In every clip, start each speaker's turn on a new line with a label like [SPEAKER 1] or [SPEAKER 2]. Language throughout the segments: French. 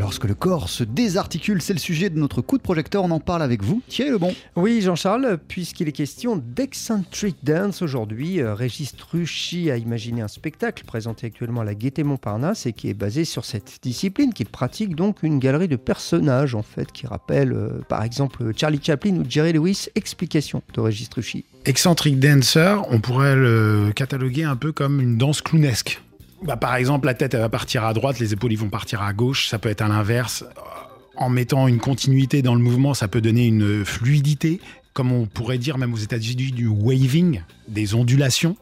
[SPEAKER 1] Lorsque le corps se désarticule, c'est le sujet de notre coup de projecteur. On en parle avec vous, Thierry Lebon.
[SPEAKER 2] Oui, Jean-Charles, puisqu'il est question d'Eccentric Dance aujourd'hui, euh, Régis Truchy a imaginé un spectacle présenté actuellement à la Gaîté Montparnasse et qui est basé sur cette discipline, qu'il pratique donc une galerie de personnages en fait, qui rappelle euh, par exemple Charlie Chaplin ou Jerry Lewis. Explication de Régis Truchy.
[SPEAKER 3] Eccentric Dancer, on pourrait le cataloguer un peu comme une danse clownesque. Bah, par exemple, la tête va partir à droite, les épaules vont partir à gauche, ça peut être à l'inverse. En mettant une continuité dans le mouvement, ça peut donner une fluidité, comme on pourrait dire même aux États-Unis du waving, des ondulations,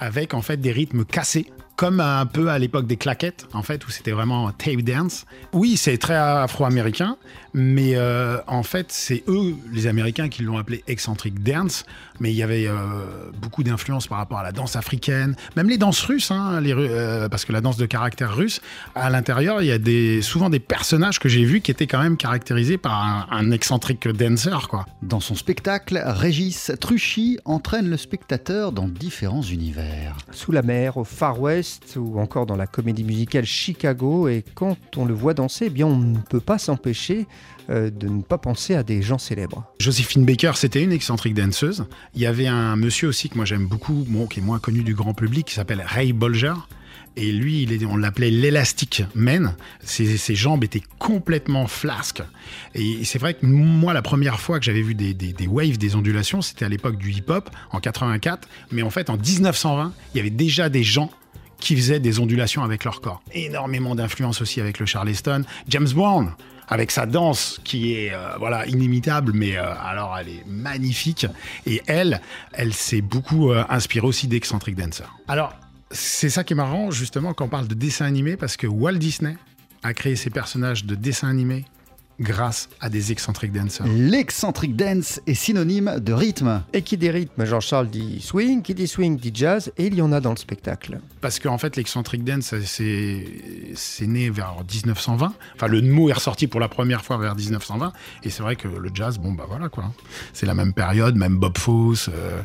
[SPEAKER 3] avec en fait des rythmes cassés comme un peu à l'époque des claquettes, en fait, où c'était vraiment tape dance. Oui, c'est très afro-américain, mais euh, en fait, c'est eux, les Américains, qui l'ont appelé eccentric dance. Mais il y avait euh, beaucoup d'influence par rapport à la danse africaine, même les danses russes, hein, les, euh, parce que la danse de caractère russe, à l'intérieur, il y a des, souvent des personnages que j'ai vus qui étaient quand même caractérisés par un, un excentric dancer, quoi.
[SPEAKER 1] Dans son spectacle, Régis Truchy entraîne le spectateur dans différents univers.
[SPEAKER 2] Sous la mer, au Far West, ou encore dans la comédie musicale Chicago. Et quand on le voit danser, eh bien on ne peut pas s'empêcher euh, de ne pas penser à des gens célèbres.
[SPEAKER 3] Josephine Baker, c'était une excentrique danseuse. Il y avait un monsieur aussi que moi j'aime beaucoup, bon, qui est moins connu du grand public, qui s'appelle Ray Bolger. Et lui, on l'appelait l'élastique man. Ses, ses, jambes étaient complètement flasques. Et c'est vrai que moi, la première fois que j'avais vu des, des, des, waves, des ondulations, c'était à l'époque du hip-hop, en 84. Mais en fait, en 1920, il y avait déjà des gens qui faisaient des ondulations avec leur corps. Énormément d'influence aussi avec le Charleston. James Brown, avec sa danse qui est euh, voilà inimitable, mais euh, alors elle est magnifique. Et elle, elle s'est beaucoup euh, inspirée aussi d'Eccentric Dancer. Alors c'est ça qui est marrant justement quand on parle de dessin animé parce que Walt Disney a créé ses personnages de dessin animé grâce à des excentric dancers.
[SPEAKER 1] L'excentric dance est synonyme de rythme.
[SPEAKER 2] Et qui dit rythme, Jean-Charles dit swing, qui dit swing dit jazz, et il y en a dans le spectacle.
[SPEAKER 3] Parce qu'en fait, l'excentric dance, c'est né vers 1920. Enfin, le mot est ressorti pour la première fois vers 1920. Et c'est vrai que le jazz, bon, bah voilà quoi. C'est la même période, même Bob Fosse, euh,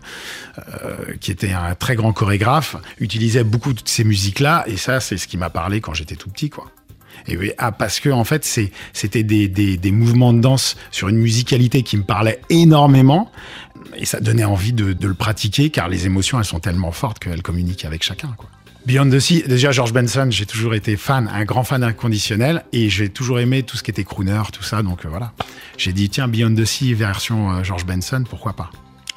[SPEAKER 3] euh, qui était un très grand chorégraphe, utilisait beaucoup de ces musiques-là. Et ça, c'est ce qui m'a parlé quand j'étais tout petit, quoi. Et ah, parce que en fait, c'était des, mouvements de danse sur une musicalité qui me parlait énormément. Et ça donnait envie de, de le pratiquer, car les émotions, elles sont tellement fortes qu'elles communiquent avec chacun. Quoi. Beyond the Sea, déjà George Benson, j'ai toujours été fan, un grand fan inconditionnel, et j'ai toujours aimé tout ce qui était crooner, tout ça. Donc euh, voilà, j'ai dit tiens Beyond the Sea version euh, George Benson, pourquoi pas.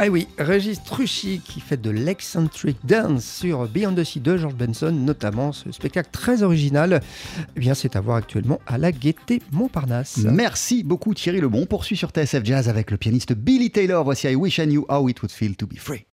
[SPEAKER 2] Ah oui, Régis Truchy qui fait de l'excentric dance sur Beyond the Sea de George Benson, notamment ce spectacle très original. Eh bien, c'est à voir actuellement à la Gaîté Montparnasse.
[SPEAKER 1] Merci beaucoup Thierry Lebon. On poursuit sur TSF Jazz avec le pianiste Billy Taylor. Voici I Wish I Knew How It Would Feel to Be Free.